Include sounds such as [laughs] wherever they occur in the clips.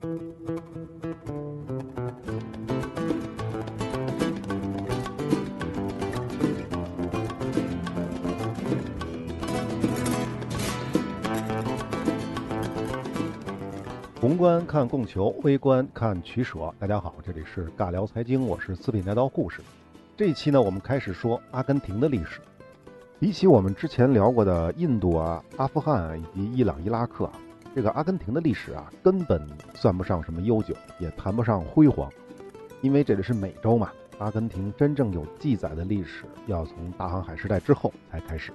宏观看供求，微观看取舍。大家好，这里是尬聊财经，我是四品带刀护士。这一期呢，我们开始说阿根廷的历史。比起我们之前聊过的印度啊、阿富汗以及伊朗、伊拉克啊，这个阿根廷的历史啊，根本算不上什么悠久，也谈不上辉煌，因为这里是美洲嘛。阿根廷真正有记载的历史，要从大航海时代之后才开始。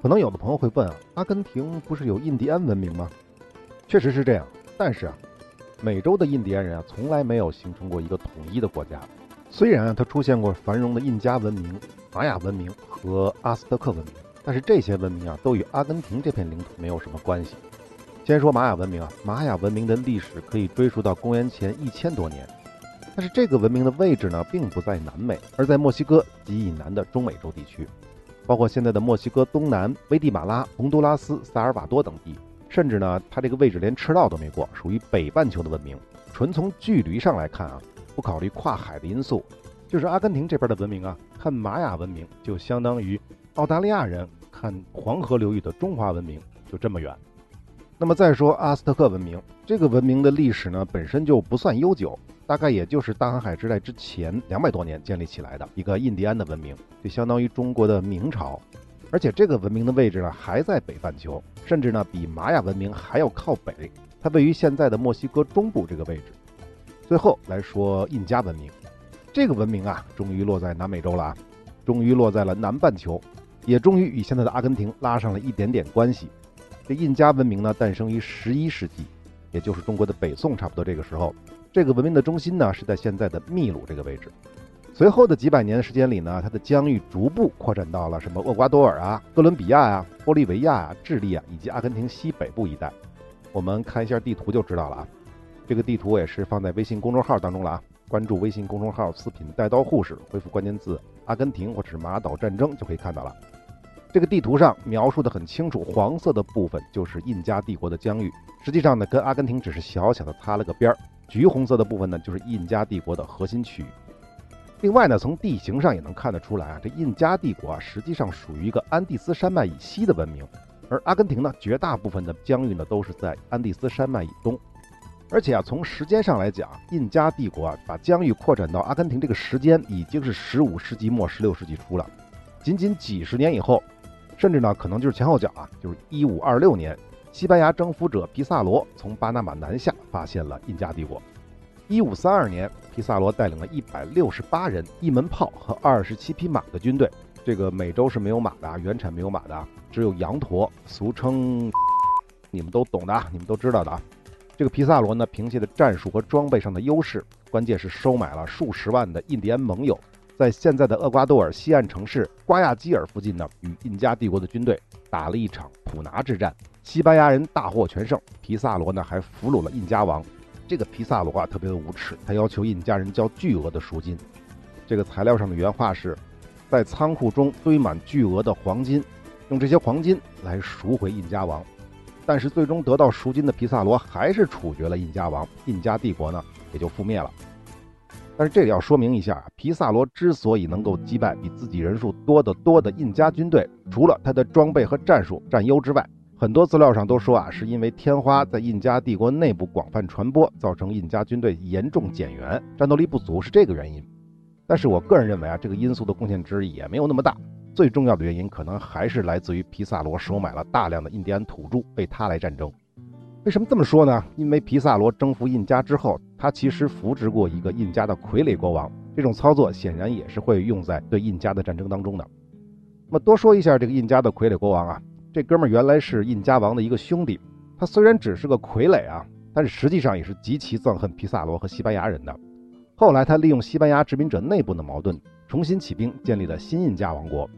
可能有的朋友会问啊，阿根廷不是有印第安文明吗？确实是这样，但是啊，美洲的印第安人啊，从来没有形成过一个统一的国家。虽然啊，它出现过繁荣的印加文明、玛雅文明和阿斯特克文明，但是这些文明啊，都与阿根廷这片领土没有什么关系。先说玛雅文明啊，玛雅文明的历史可以追溯到公元前一千多年，但是这个文明的位置呢，并不在南美，而在墨西哥及以南的中美洲地区，包括现在的墨西哥东南、危地马拉、洪都拉斯、萨尔瓦多等地。甚至呢，它这个位置连赤道都没过，属于北半球的文明。纯从距离上来看啊，不考虑跨海的因素，就是阿根廷这边的文明啊，看玛雅文明就相当于澳大利亚人看黄河流域的中华文明，就这么远。那么再说阿斯特克文明，这个文明的历史呢，本身就不算悠久，大概也就是大航海时代之前两百多年建立起来的一个印第安的文明，就相当于中国的明朝。而且这个文明的位置呢，还在北半球，甚至呢比玛雅文明还要靠北，它位于现在的墨西哥中部这个位置。最后来说印加文明，这个文明啊，终于落在南美洲了啊，终于落在了南半球，也终于与现在的阿根廷拉上了一点点关系。这印加文明呢，诞生于十一世纪，也就是中国的北宋差不多这个时候。这个文明的中心呢，是在现在的秘鲁这个位置。随后的几百年的时间里呢，它的疆域逐步扩展到了什么厄瓜多尔啊、哥伦比亚啊、玻利维亚啊、智利啊，以及阿根廷西北部一带。我们看一下地图就知道了啊。这个地图也是放在微信公众号当中了啊。关注微信公众号“四品带刀护士”，回复关键字“阿根廷”或者是“马岛战争”就可以看到了。这个地图上描述的很清楚，黄色的部分就是印加帝国的疆域，实际上呢，跟阿根廷只是小小的擦了个边儿。橘红色的部分呢，就是印加帝国的核心区域。另外呢，从地形上也能看得出来啊，这印加帝国啊，实际上属于一个安第斯山脉以西的文明，而阿根廷呢，绝大部分的疆域呢都是在安第斯山脉以东。而且啊，从时间上来讲，印加帝国啊，把疆域扩展到阿根廷这个时间已经是十五世纪末、十六世纪初了。仅仅几十年以后，甚至呢，可能就是前后脚啊，就是一五二六年，西班牙征服者皮萨罗从巴拿马南下，发现了印加帝国。一五三二年，皮萨罗带领了一百六十八人、一门炮和二十七匹马的军队。这个美洲是没有马的啊，原产没有马的，只有羊驼，俗称 [laughs] 你们都懂的啊，你们都知道的啊。这个皮萨罗呢，凭借着战术和装备上的优势，关键是收买了数十万的印第安盟友，在现在的厄瓜多尔西岸城市瓜亚基尔附近呢，与印加帝国的军队打了一场普拿之战。西班牙人大获全胜，皮萨罗呢还俘虏了印加王。这个皮萨罗啊特别的无耻，他要求印加人交巨额的赎金。这个材料上的原话是，在仓库中堆满巨额的黄金，用这些黄金来赎回印加王。但是最终得到赎金的皮萨罗还是处决了印加王，印加帝国呢也就覆灭了。但是这里要说明一下啊，皮萨罗之所以能够击败比自己人数多得多的印加军队，除了他的装备和战术占优之外，很多资料上都说啊，是因为天花在印加帝国内部广泛传播，造成印加军队严重减员，战斗力不足是这个原因。但是我个人认为啊，这个因素的贡献值也没有那么大。最重要的原因可能还是来自于皮萨罗收买了大量的印第安土著，为他来战争。为什么这么说呢？因为皮萨罗征服印加之后，他其实扶植过一个印加的傀儡国王，这种操作显然也是会用在对印加的战争当中的。那么多说一下这个印加的傀儡国王啊。这哥们儿原来是印加王的一个兄弟，他虽然只是个傀儡啊，但是实际上也是极其憎恨皮萨罗和西班牙人的。后来他利用西班牙殖民者内部的矛盾，重新起兵，建立了新印加王国。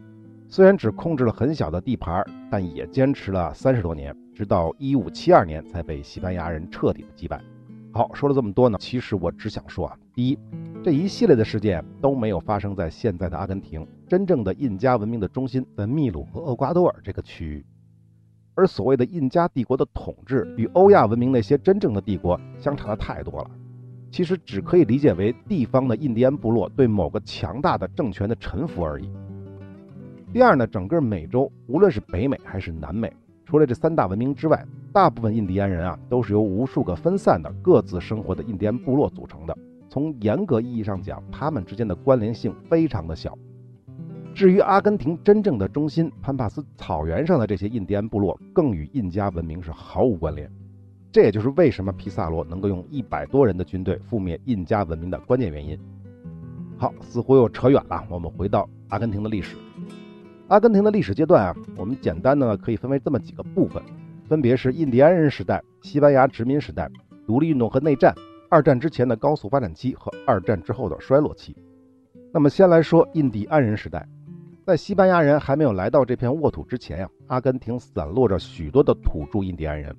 虽然只控制了很小的地盘，但也坚持了三十多年，直到一五七二年才被西班牙人彻底的击败。好，说了这么多呢，其实我只想说啊，第一。这一系列的事件都没有发生在现在的阿根廷，真正的印加文明的中心在秘鲁和厄瓜多尔这个区域。而所谓的印加帝国的统治与欧亚文明那些真正的帝国相差的太多了。其实只可以理解为地方的印第安部落对某个强大的政权的臣服而已。第二呢，整个美洲无论是北美还是南美，除了这三大文明之外，大部分印第安人啊都是由无数个分散的各自生活的印第安部落组成的。从严格意义上讲，他们之间的关联性非常的小。至于阿根廷真正的中心潘帕斯草原上的这些印第安部落，更与印加文明是毫无关联。这也就是为什么皮萨罗能够用一百多人的军队覆灭印加文明的关键原因。好，似乎又扯远了，我们回到阿根廷的历史。阿根廷的历史阶段啊，我们简单的可以分为这么几个部分，分别是印第安人时代、西班牙殖民时代、独立运动和内战、二战之前的高速发展期和二战之后的衰落期。那么先来说印第安人时代。在西班牙人还没有来到这片沃土之前呀，阿根廷散落着许多的土著印第安人，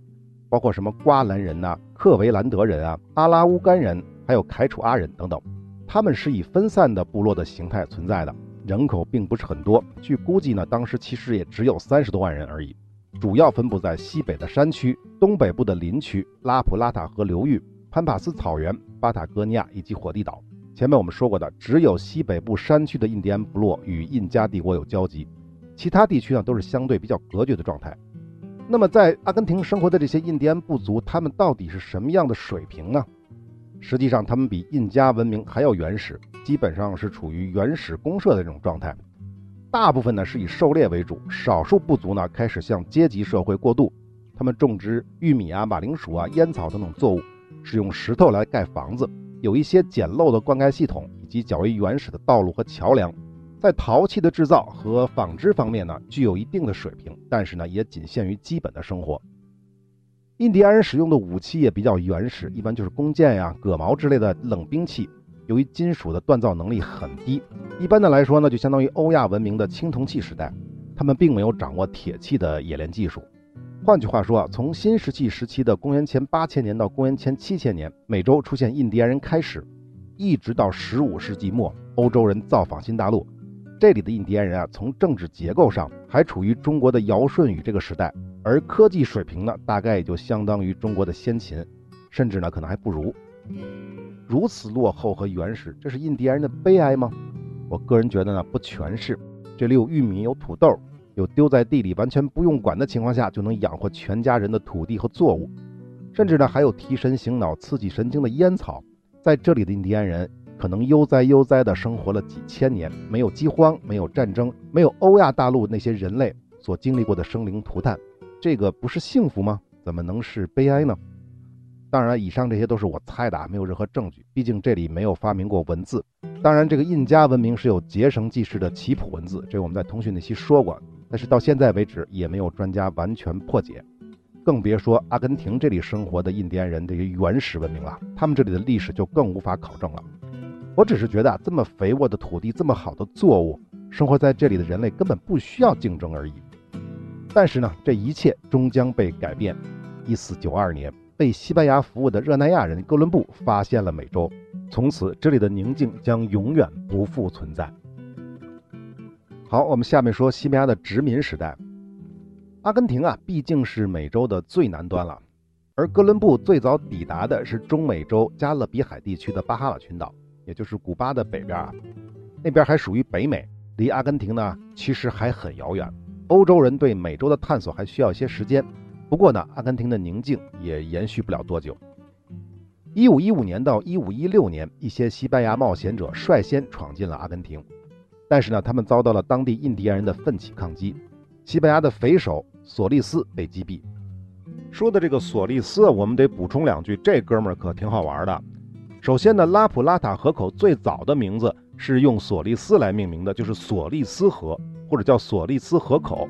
包括什么瓜兰人呐、克维兰德人啊、阿拉乌干人，还有凯楚阿人等等。他们是以分散的部落的形态存在的，人口并不是很多。据估计呢，当时其实也只有三十多万人而已，主要分布在西北的山区、东北部的林区、拉普拉塔河流域、潘帕斯草原、巴塔哥尼亚以及火地岛。前面我们说过的，只有西北部山区的印第安部落与印加帝国有交集，其他地区呢都是相对比较隔绝的状态。那么，在阿根廷生活的这些印第安部族，他们到底是什么样的水平呢？实际上，他们比印加文明还要原始，基本上是处于原始公社的这种状态。大部分呢是以狩猎为主，少数部族呢开始向阶级社会过渡。他们种植玉米啊、马铃薯啊、烟草等等作物，使用石头来盖房子。有一些简陋的灌溉系统，以及较为原始的道路和桥梁，在陶器的制造和纺织方面呢，具有一定的水平，但是呢，也仅限于基本的生活。印第安人使用的武器也比较原始，一般就是弓箭呀、戈矛之类的冷兵器。由于金属的锻造能力很低，一般的来说呢，就相当于欧亚文明的青铜器时代，他们并没有掌握铁器的冶炼技术。换句话说啊，从新石器时期的公元前八千年到公元前七千年，美洲出现印第安人开始，一直到十五世纪末，欧洲人造访新大陆，这里的印第安人啊，从政治结构上还处于中国的尧舜禹这个时代，而科技水平呢，大概也就相当于中国的先秦，甚至呢，可能还不如。如此落后和原始，这是印第安人的悲哀吗？我个人觉得呢，不全是。这里有玉米，有土豆。有丢在地里完全不用管的情况下就能养活全家人的土地和作物，甚至呢还有提神醒脑、刺激神经的烟草。在这里的印第安人可能悠哉悠哉地生活了几千年，没有饥荒，没有战争，没有欧亚大陆那些人类所经历过的生灵涂炭。这个不是幸福吗？怎么能是悲哀呢？当然，以上这些都是我猜的，没有任何证据。毕竟这里没有发明过文字。当然，这个印加文明是有结绳记事的棋谱文字，这我们在通讯那期说过。但是到现在为止，也没有专家完全破解，更别说阿根廷这里生活的印第安人这些原始文明了。他们这里的历史就更无法考证了。我只是觉得啊，这么肥沃的土地，这么好的作物，生活在这里的人类根本不需要竞争而已。但是呢，这一切终将被改变。一四九二年，被西班牙服务的热那亚人哥伦布发现了美洲，从此这里的宁静将永远不复存在。好，我们下面说西班牙的殖民时代。阿根廷啊，毕竟是美洲的最南端了，而哥伦布最早抵达的是中美洲加勒比海地区的巴哈马群岛，也就是古巴的北边啊，那边还属于北美，离阿根廷呢其实还很遥远。欧洲人对美洲的探索还需要一些时间。不过呢，阿根廷的宁静也延续不了多久。一五一五年到一五一六年，一些西班牙冒险者率先闯进了阿根廷。但是呢，他们遭到了当地印第安人的奋起抗击，西班牙的匪首索利斯被击毙。说的这个索利斯，我们得补充两句，这哥们儿可挺好玩的。首先呢，拉普拉塔河口最早的名字是用索利斯来命名的，就是索利斯河，或者叫索利斯河口，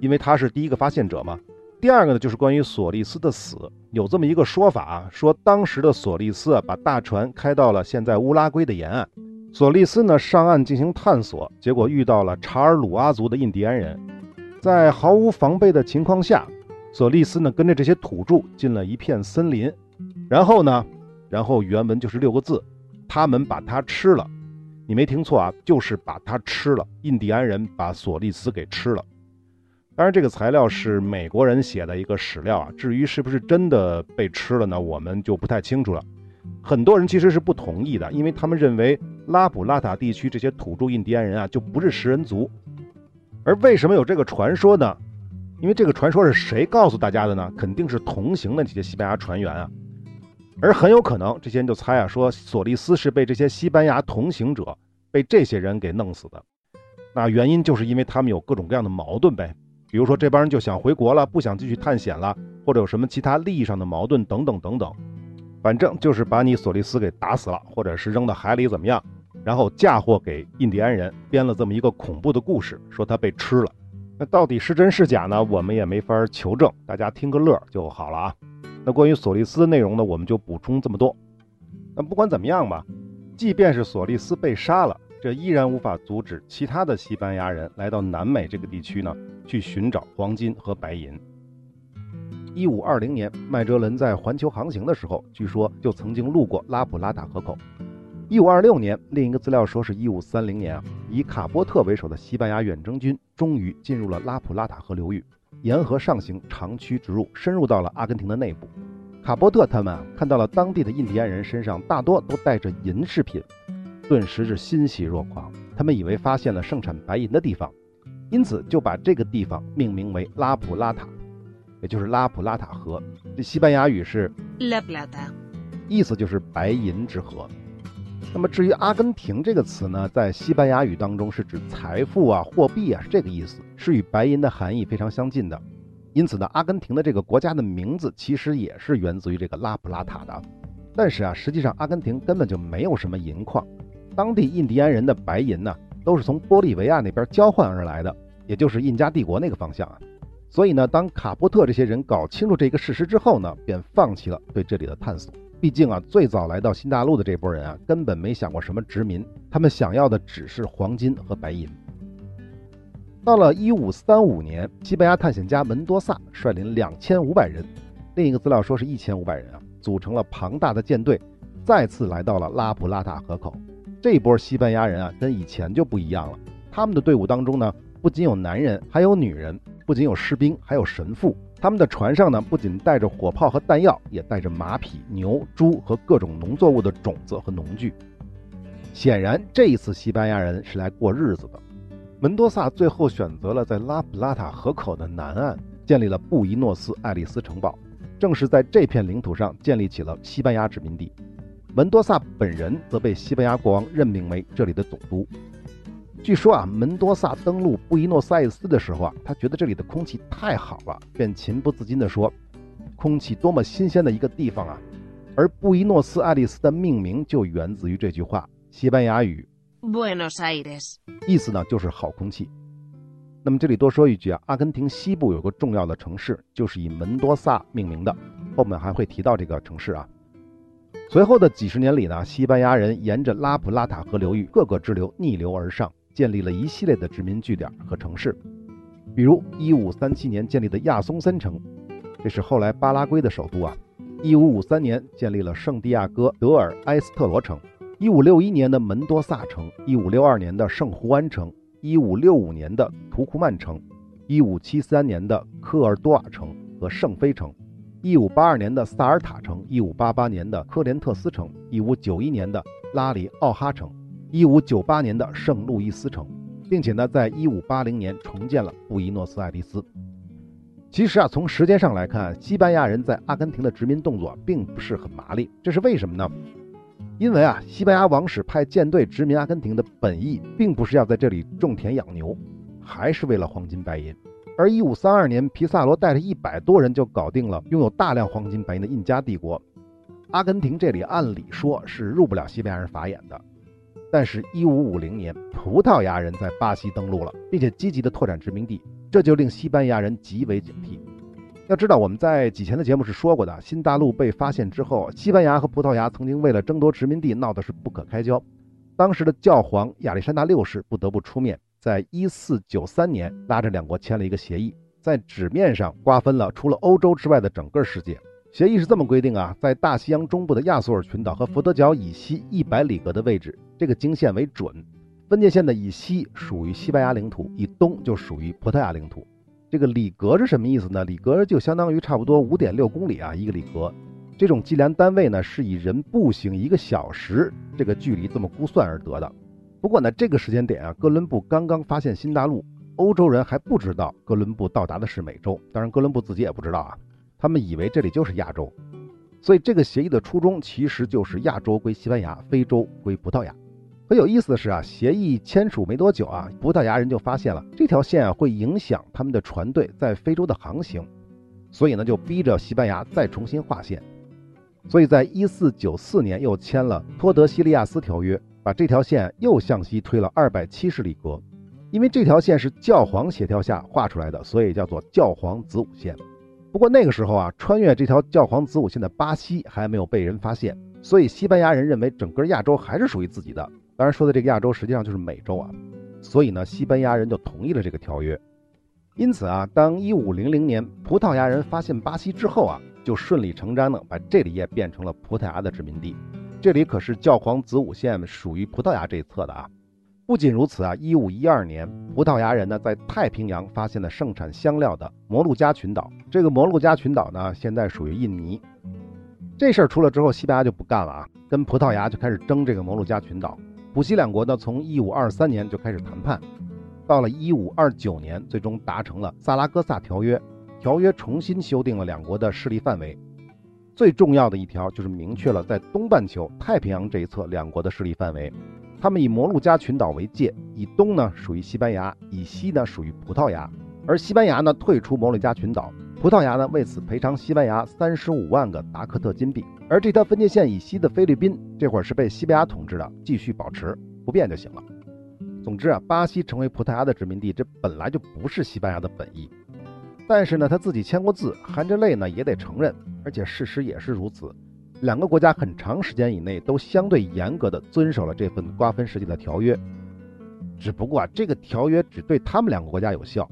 因为他是第一个发现者嘛。第二个呢，就是关于索利斯的死，有这么一个说法啊，说当时的索利斯啊把大船开到了现在乌拉圭的沿岸。索利斯呢上岸进行探索，结果遇到了查尔鲁阿族的印第安人，在毫无防备的情况下，索利斯呢跟着这些土著进了一片森林，然后呢，然后原文就是六个字，他们把它吃了，你没听错啊，就是把它吃了。印第安人把索利斯给吃了。当然，这个材料是美国人写的一个史料啊，至于是不是真的被吃了呢，我们就不太清楚了。很多人其实是不同意的，因为他们认为拉普拉塔地区这些土著印第安人啊，就不是食人族。而为什么有这个传说呢？因为这个传说是谁告诉大家的呢？肯定是同行的这些西班牙船员啊。而很有可能，这些人就猜啊，说索利斯是被这些西班牙同行者被这些人给弄死的。那原因就是因为他们有各种各样的矛盾呗，比如说这帮人就想回国了，不想继续探险了，或者有什么其他利益上的矛盾等等等等。反正就是把你索利斯给打死了，或者是扔到海里怎么样，然后嫁祸给印第安人，编了这么一个恐怖的故事，说他被吃了。那到底是真是假呢？我们也没法求证，大家听个乐就好了啊。那关于索利斯的内容呢，我们就补充这么多。那不管怎么样吧，即便是索利斯被杀了，这依然无法阻止其他的西班牙人来到南美这个地区呢，去寻找黄金和白银。一五二零年，麦哲伦在环球航行的时候，据说就曾经路过拉普拉塔河口。一五二六年，另一个资料说是一五三零年啊，以卡波特为首的西班牙远征军终于进入了拉普拉塔河流域。沿河上行，长驱直入，深入到了阿根廷的内部。卡波特他们看到了当地的印第安人身上大多都带着银饰品，顿时是欣喜若狂。他们以为发现了盛产白银的地方，因此就把这个地方命名为拉普拉塔，也就是拉普拉塔河。这西班牙语是 La Plata，意思就是白银之河。那么至于阿根廷这个词呢，在西班牙语当中是指财富啊、货币啊，是这个意思，是与白银的含义非常相近的。因此呢，阿根廷的这个国家的名字其实也是源自于这个拉普拉塔的。但是啊，实际上阿根廷根本就没有什么银矿，当地印第安人的白银呢，都是从玻利维亚那边交换而来的，也就是印加帝国那个方向啊。所以呢，当卡波特这些人搞清楚这个事实之后呢，便放弃了对这里的探索。毕竟啊，最早来到新大陆的这波人啊，根本没想过什么殖民，他们想要的只是黄金和白银。到了一五三五年，西班牙探险家门多萨率领两千五百人，另一个资料说是一千五百人啊，组成了庞大的舰队，再次来到了拉普拉塔河口。这波西班牙人啊，跟以前就不一样了，他们的队伍当中呢，不仅有男人，还有女人，不仅有士兵，还有神父。他们的船上呢，不仅带着火炮和弹药，也带着马匹、牛、猪和各种农作物的种子和农具。显然，这一次西班牙人是来过日子的。门多萨最后选择了在拉普拉塔河口的南岸建立了布宜诺斯艾利斯城堡，正是在这片领土上建立起了西班牙殖民地。门多萨本人则被西班牙国王任命为这里的总督。据说啊，门多萨登陆布宜诺斯艾斯的时候啊，他觉得这里的空气太好了，便情不自禁地说：“空气多么新鲜的一个地方啊！”而布宜诺斯艾利斯的命名就源自于这句话，西班牙语 Buenos Aires，意思呢就是好空气。那么这里多说一句啊，阿根廷西部有个重要的城市就是以门多萨命名的，后面还会提到这个城市啊。随后的几十年里呢，西班牙人沿着拉普拉塔河流域各个支流逆流而上。建立了一系列的殖民据点和城市，比如1537年建立的亚松森城，这是后来巴拉圭的首都啊。1553年建立了圣地亚哥德尔埃斯特罗城，1561年的门多萨城，1562年的圣胡安城，1565年的图库曼城，1573年的科尔多瓦城和圣菲城，1582年的萨尔塔城，1588年的科连特斯城，1591年的拉里奥哈城。一五九八年的圣路易斯城，并且呢，在一五八零年重建了布宜诺斯艾利斯。其实啊，从时间上来看，西班牙人在阿根廷的殖民动作并不是很麻利。这是为什么呢？因为啊，西班牙王室派舰队殖民阿根廷的本意，并不是要在这里种田养牛，还是为了黄金白银。而一五三二年，皮萨罗带着一百多人就搞定了拥有大量黄金白银的印加帝国。阿根廷这里按理说是入不了西班牙人法眼的。但是1550年，葡萄牙人在巴西登陆了，并且积极的拓展殖民地，这就令西班牙人极为警惕。要知道，我们在几前的节目是说过的，新大陆被发现之后，西班牙和葡萄牙曾经为了争夺殖民地闹得是不可开交。当时的教皇亚历山大六世不得不出面，在1493年拉着两国签了一个协议，在纸面上瓜分了除了欧洲之外的整个世界。协议是这么规定啊，在大西洋中部的亚速尔群岛和福德角以西一百里格的位置，这个经线为准。分界线的以西属于西班牙领土，以东就属于葡萄牙领土。这个里格是什么意思呢？里格就相当于差不多五点六公里啊，一个里格。这种计量单位呢，是以人步行一个小时这个距离这么估算而得的。不过呢，这个时间点啊，哥伦布刚刚发现新大陆，欧洲人还不知道哥伦布到达的是美洲，当然哥伦布自己也不知道啊，他们以为这里就是亚洲。所以这个协议的初衷其实就是亚洲归西班牙，非洲归葡萄牙。很有意思的是啊，协议签署没多久啊，葡萄牙人就发现了这条线啊会影响他们的船队在非洲的航行，所以呢就逼着西班牙再重新划线。所以在一四九四年又签了托德西利亚斯条约，把这条线又向西推了二百七十里格。因为这条线是教皇协调下画出来的，所以叫做教皇子午线。不过那个时候啊，穿越这条教皇子午线的巴西还没有被人发现，所以西班牙人认为整个亚洲还是属于自己的。当然，说的这个亚洲实际上就是美洲啊，所以呢，西班牙人就同意了这个条约。因此啊，当一五零零年葡萄牙人发现巴西之后啊，就顺理成章的把这里也变成了葡萄牙的殖民地。这里可是教皇子午线属于葡萄牙这一侧的啊。不仅如此啊，一五一二年，葡萄牙人呢在太平洋发现了盛产香料的摩鹿加群岛。这个摩鹿加群岛呢，现在属于印尼。这事儿出了之后，西班牙就不干了啊，跟葡萄牙就开始争这个摩鹿加群岛。普西两国呢，从一五二三年就开始谈判，到了一五二九年，最终达成了萨拉戈萨条约。条约重新修订了两国的势力范围，最重要的一条就是明确了在东半球太平洋这一侧两国的势力范围。他们以摩鹿加群岛为界，以东呢属于西班牙，以西呢属于葡萄牙。而西班牙呢退出摩鹿加群岛，葡萄牙呢为此赔偿西班牙三十五万个达克特金币。而这条分界线以西的菲律宾，这会儿是被西班牙统治的，继续保持不变就行了。总之啊，巴西成为葡萄牙的殖民地，这本来就不是西班牙的本意。但是呢，他自己签过字，含着泪呢也得承认，而且事实也是如此。两个国家很长时间以内都相对严格的遵守了这份瓜分世界的条约。只不过啊，这个条约只对他们两个国家有效。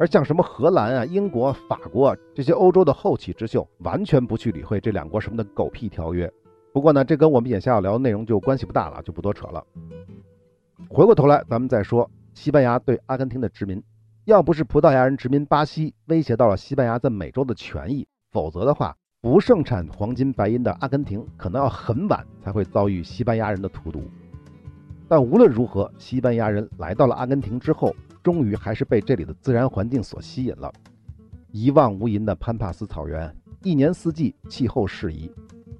而像什么荷兰啊、英国、法国这些欧洲的后起之秀，完全不去理会这两国什么的狗屁条约。不过呢，这跟我们眼下要聊的内容就关系不大了，就不多扯了。回过头来，咱们再说西班牙对阿根廷的殖民。要不是葡萄牙人殖民巴西，威胁到了西班牙在美洲的权益，否则的话，不盛产黄金白银的阿根廷，可能要很晚才会遭遇西班牙人的荼毒。但无论如何，西班牙人来到了阿根廷之后。终于还是被这里的自然环境所吸引了。一望无垠的潘帕斯草原，一年四季气候适宜，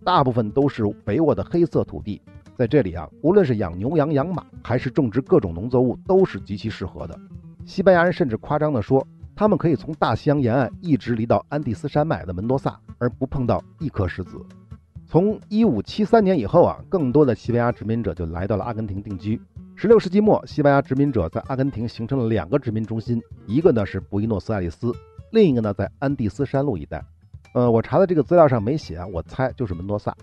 大部分都是肥沃的黑色土地。在这里啊，无论是养牛羊、养马，还是种植各种农作物，都是极其适合的。西班牙人甚至夸张地说，他们可以从大西洋沿岸一直离到安第斯山脉的门多萨，而不碰到一颗石子。从1573年以后啊，更多的西班牙殖民者就来到了阿根廷定居。十六世纪末，西班牙殖民者在阿根廷形成了两个殖民中心，一个呢是布宜诺斯艾利斯，另一个呢在安第斯山路一带。呃，我查的这个资料上没写啊，我猜就是门多萨。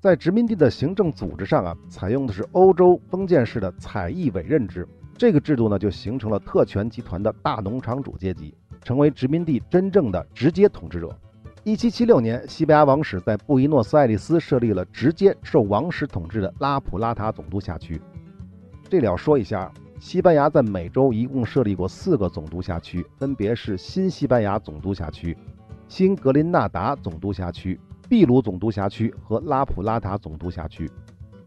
在殖民地的行政组织上啊，采用的是欧洲封建式的采邑委任制，这个制度呢就形成了特权集团的大农场主阶级，成为殖民地真正的直接统治者。一七七六年，西班牙王室在布宜诺斯艾利斯设立了直接受王室统治的拉普拉塔总督辖区。这里要说一下，西班牙在美洲一共设立过四个总督辖区，分别是新西班牙总督辖区、新格林纳达总督辖区、秘鲁总督辖区和拉普拉塔总督辖区。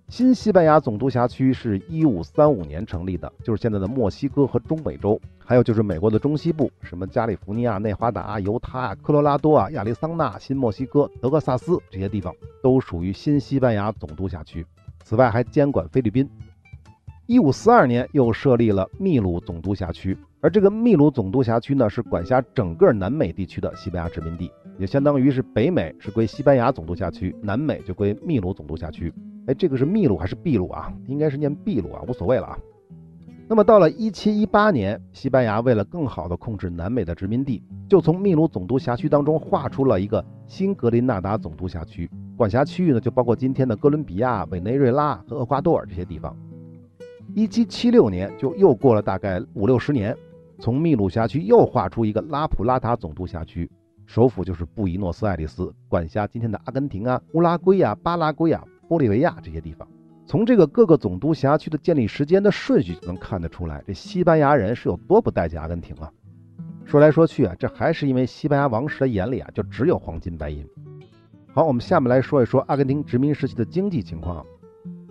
新西班牙总督辖区是一五三五年成立的，就是现在的墨西哥和中美洲，还有就是美国的中西部，什么加利福尼亚、内华达、犹他、科罗拉多啊、亚利桑那、新墨西哥、德克萨斯这些地方都属于新西班牙总督辖区。此外，还监管菲律宾。一五四二年，又设立了秘鲁总督辖区，而这个秘鲁总督辖区呢，是管辖整个南美地区的西班牙殖民地，也相当于是北美是归西班牙总督辖区，南美就归秘鲁总督辖区。哎，这个是秘鲁还是秘鲁啊？应该是念秘鲁啊，无所谓了啊。那么到了一七一八年，西班牙为了更好的控制南美的殖民地，就从秘鲁总督辖区当中划出了一个新格林纳达总督辖区，管辖区域呢就包括今天的哥伦比亚、委内瑞拉和厄瓜多尔这些地方。一七七六年，就又过了大概五六十年，从秘鲁辖区又划出一个拉普拉塔总督辖区，首府就是布宜诺斯艾利斯，管辖今天的阿根廷啊、乌拉圭啊、巴拉圭啊、玻利维亚这些地方。从这个各个总督辖区的建立时间的顺序就能看得出来，这西班牙人是有多不待见阿根廷啊！说来说去啊，这还是因为西班牙王室的眼里啊，就只有黄金白银。好，我们下面来说一说阿根廷殖民时期的经济情况。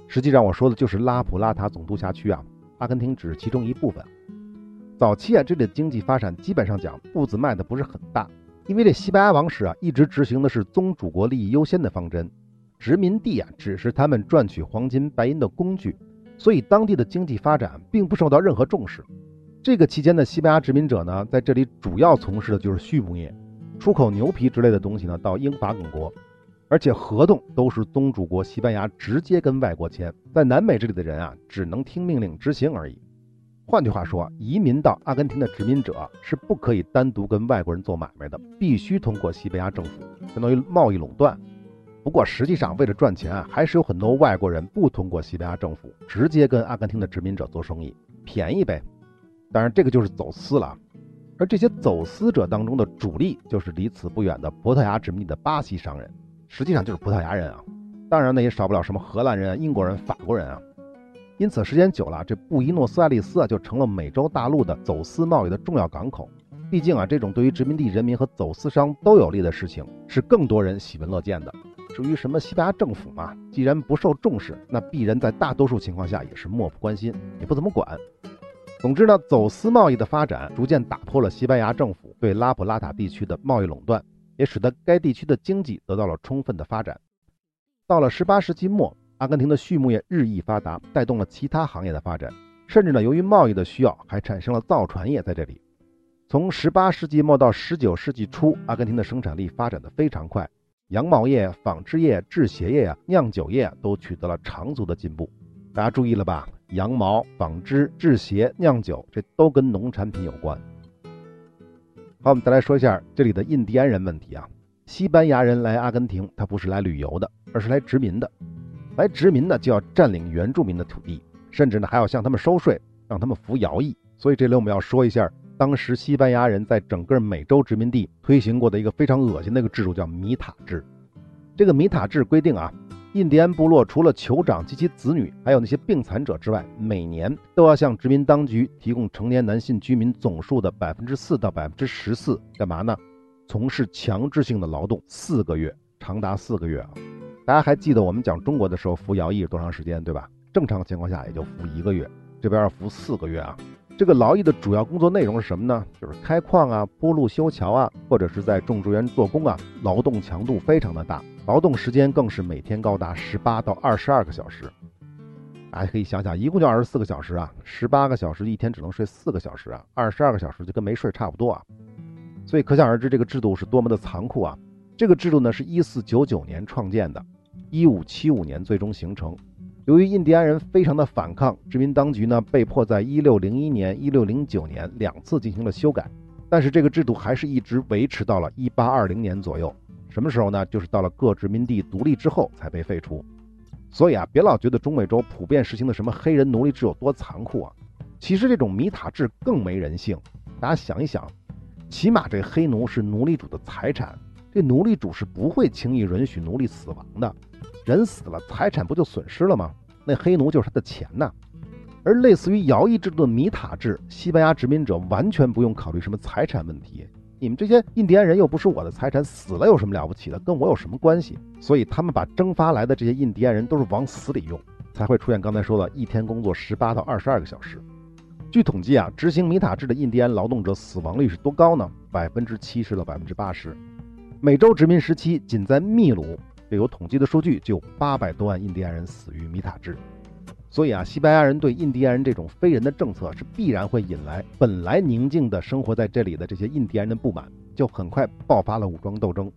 实际上，我说的就是拉普拉塔总督辖区啊，阿根廷只是其中一部分。早期啊，这里的经济发展基本上讲步子迈的不是很大，因为这西班牙王室啊一直执行的是宗主国利益优先的方针，殖民地啊只是他们赚取黄金白银的工具，所以当地的经济发展并不受到任何重视。这个期间的西班牙殖民者呢，在这里主要从事的就是畜牧业，出口牛皮之类的东西呢到英法等国。而且合同都是宗主国西班牙直接跟外国签，在南美这里的人啊，只能听命令执行而已。换句话说，移民到阿根廷的殖民者是不可以单独跟外国人做买卖的，必须通过西班牙政府，相当于贸易垄断。不过实际上，为了赚钱啊，还是有很多外国人不通过西班牙政府，直接跟阿根廷的殖民者做生意，便宜呗。当然，这个就是走私了。而这些走私者当中的主力，就是离此不远的葡萄牙殖民地的巴西商人。实际上就是葡萄牙人啊，当然呢也少不了什么荷兰人、英国人、法国人啊。因此时间久了，这布宜诺斯艾利斯啊就成了美洲大陆的走私贸易的重要港口。毕竟啊，这种对于殖民地人民和走私商都有利的事情，是更多人喜闻乐见的。至于什么西班牙政府嘛，既然不受重视，那必然在大多数情况下也是漠不关心，也不怎么管。总之呢，走私贸易的发展逐渐打破了西班牙政府对拉普拉塔地区的贸易垄断。也使得该地区的经济得到了充分的发展。到了十八世纪末，阿根廷的畜牧业日益发达，带动了其他行业的发展，甚至呢，由于贸易的需要，还产生了造船业在这里。从十八世纪末到十九世纪初，阿根廷的生产力发展的非常快，羊毛业、纺织业、制鞋业啊、酿酒业，都取得了长足的进步。大家注意了吧？羊毛、纺织、制鞋、酿酒，这都跟农产品有关。好，我们再来说一下这里的印第安人问题啊。西班牙人来阿根廷，他不是来旅游的，而是来殖民的。来殖民呢，就要占领原住民的土地，甚至呢还要向他们收税，让他们服徭役。所以这里我们要说一下，当时西班牙人在整个美洲殖民地推行过的一个非常恶心的一个制度，叫米塔制。这个米塔制规定啊。印第安部落除了酋长及其子女，还有那些病残者之外，每年都要向殖民当局提供成年男性居民总数的百分之四到百分之十四，干嘛呢？从事强制性的劳动四个月，长达四个月啊！大家还记得我们讲中国的时候服徭役是多长时间，对吧？正常情况下也就服一个月，这边要服四个月啊！这个劳役的主要工作内容是什么呢？就是开矿啊、铺路修桥啊，或者是在种植园做工啊，劳动强度非常的大。劳动时间更是每天高达十八到二十二个小时，大家可以想想，一共就二十四个小时啊，十八个小时一天只能睡四个小时啊，二十二个小时就跟没睡差不多啊，所以可想而知这个制度是多么的残酷啊！这个制度呢是一四九九年创建的，一五七五年最终形成。由于印第安人非常的反抗，殖民当局呢被迫在一六零一年、一六零九年两次进行了修改，但是这个制度还是一直维持到了一八二零年左右。什么时候呢？就是到了各殖民地独立之后才被废除。所以啊，别老觉得中美洲普遍实行的什么黑人奴隶制有多残酷啊！其实这种米塔制更没人性。大家想一想，起码这黑奴是奴隶主的财产，这奴隶主是不会轻易允许奴隶死亡的。人死了，财产不就损失了吗？那黑奴就是他的钱呐。而类似于徭役制度的米塔制，西班牙殖民者完全不用考虑什么财产问题。你们这些印第安人又不是我的财产，死了有什么了不起的？跟我有什么关系？所以他们把征发来的这些印第安人都是往死里用，才会出现刚才说的一天工作十八到二十二个小时。据统计啊，执行米塔制的印第安劳动者死亡率是多高呢？百分之七十到百分之八十。美洲殖民时期，仅在秘鲁就有统计的数据，就有八百多万印第安人死于米塔制。所以啊，西班牙人对印第安人这种非人的政策是必然会引来本来宁静的生活在这里的这些印第安人的不满，就很快爆发了武装斗争。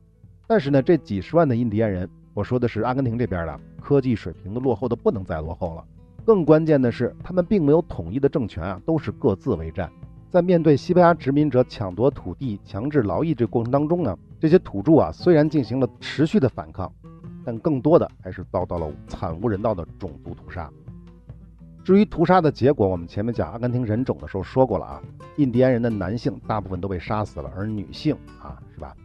但是呢，这几十万的印第安人，我说的是阿根廷这边的，科技水平都落后的不能再落后了。更关键的是，他们并没有统一的政权啊，都是各自为战。在面对西班牙殖民者抢夺土地、强制劳役这过程当中呢，这些土著啊虽然进行了持续的反抗，但更多的还是遭到了惨无人道的种族屠杀。至于屠杀的结果，我们前面讲阿根廷人种的时候说过了啊，印第安人的男性大部分都被杀死了，而女性啊，是吧？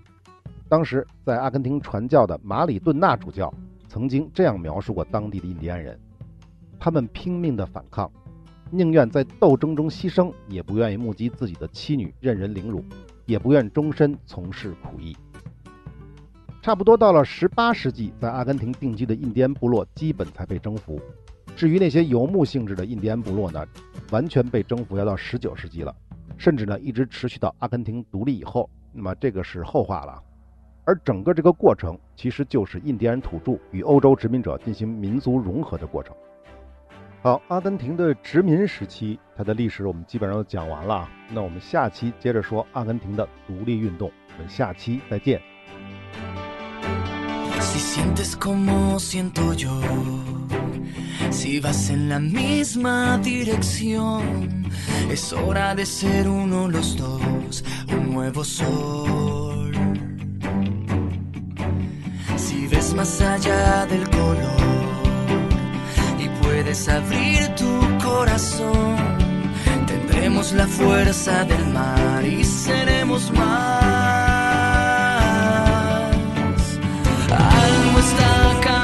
当时在阿根廷传教的马里顿纳主教曾经这样描述过当地的印第安人：他们拼命的反抗，宁愿在斗争中牺牲，也不愿意目击自己的妻女任人凌辱，也不愿终身从事苦役。差不多到了十八世纪，在阿根廷定居的印第安部落基本才被征服。至于那些游牧性质的印第安部落呢，完全被征服要到十九世纪了，甚至呢一直持续到阿根廷独立以后。那么这个是后话了。而整个这个过程，其实就是印第安土著与欧洲殖民者进行民族融合的过程。好，阿根廷的殖民时期，它的历史我们基本上都讲完了。那我们下期接着说阿根廷的独立运动。我们下期再见。Si sientes como siento yo, si vas en la misma dirección, es hora de ser uno los dos, un nuevo sol. Si ves más allá del color abrir tu corazón, tendremos la fuerza del mar y seremos más. Algo está cambiando